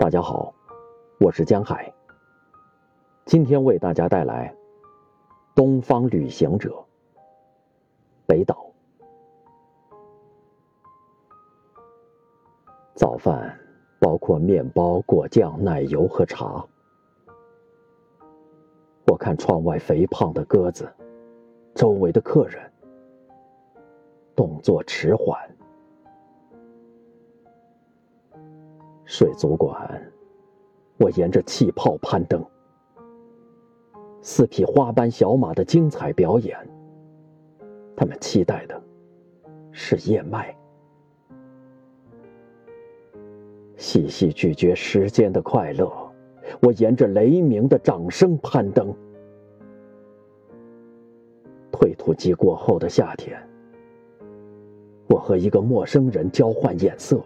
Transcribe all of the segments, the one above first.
大家好，我是江海。今天为大家带来《东方旅行者》北岛。早饭包括面包、果酱、奶油和茶。我看窗外肥胖的鸽子，周围的客人动作迟缓。水族馆，我沿着气泡攀登。四匹花斑小马的精彩表演，他们期待的是燕麦。细细咀嚼时间的快乐，我沿着雷鸣的掌声攀登。退土机过后的夏天，我和一个陌生人交换眼色。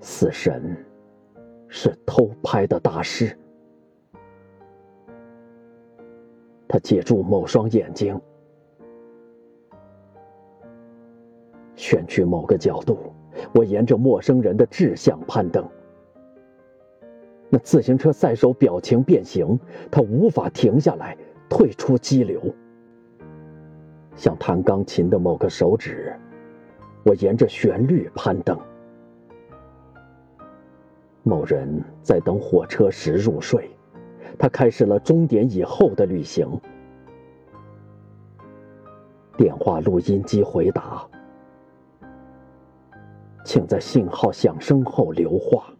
死神是偷拍的大师，他借助某双眼睛，选取某个角度。我沿着陌生人的志向攀登。那自行车赛手表情变形，他无法停下来，退出激流。像弹钢琴的某个手指，我沿着旋律攀登。某人在等火车时入睡，他开始了终点以后的旅行。电话录音机回答：“请在信号响声后留话。”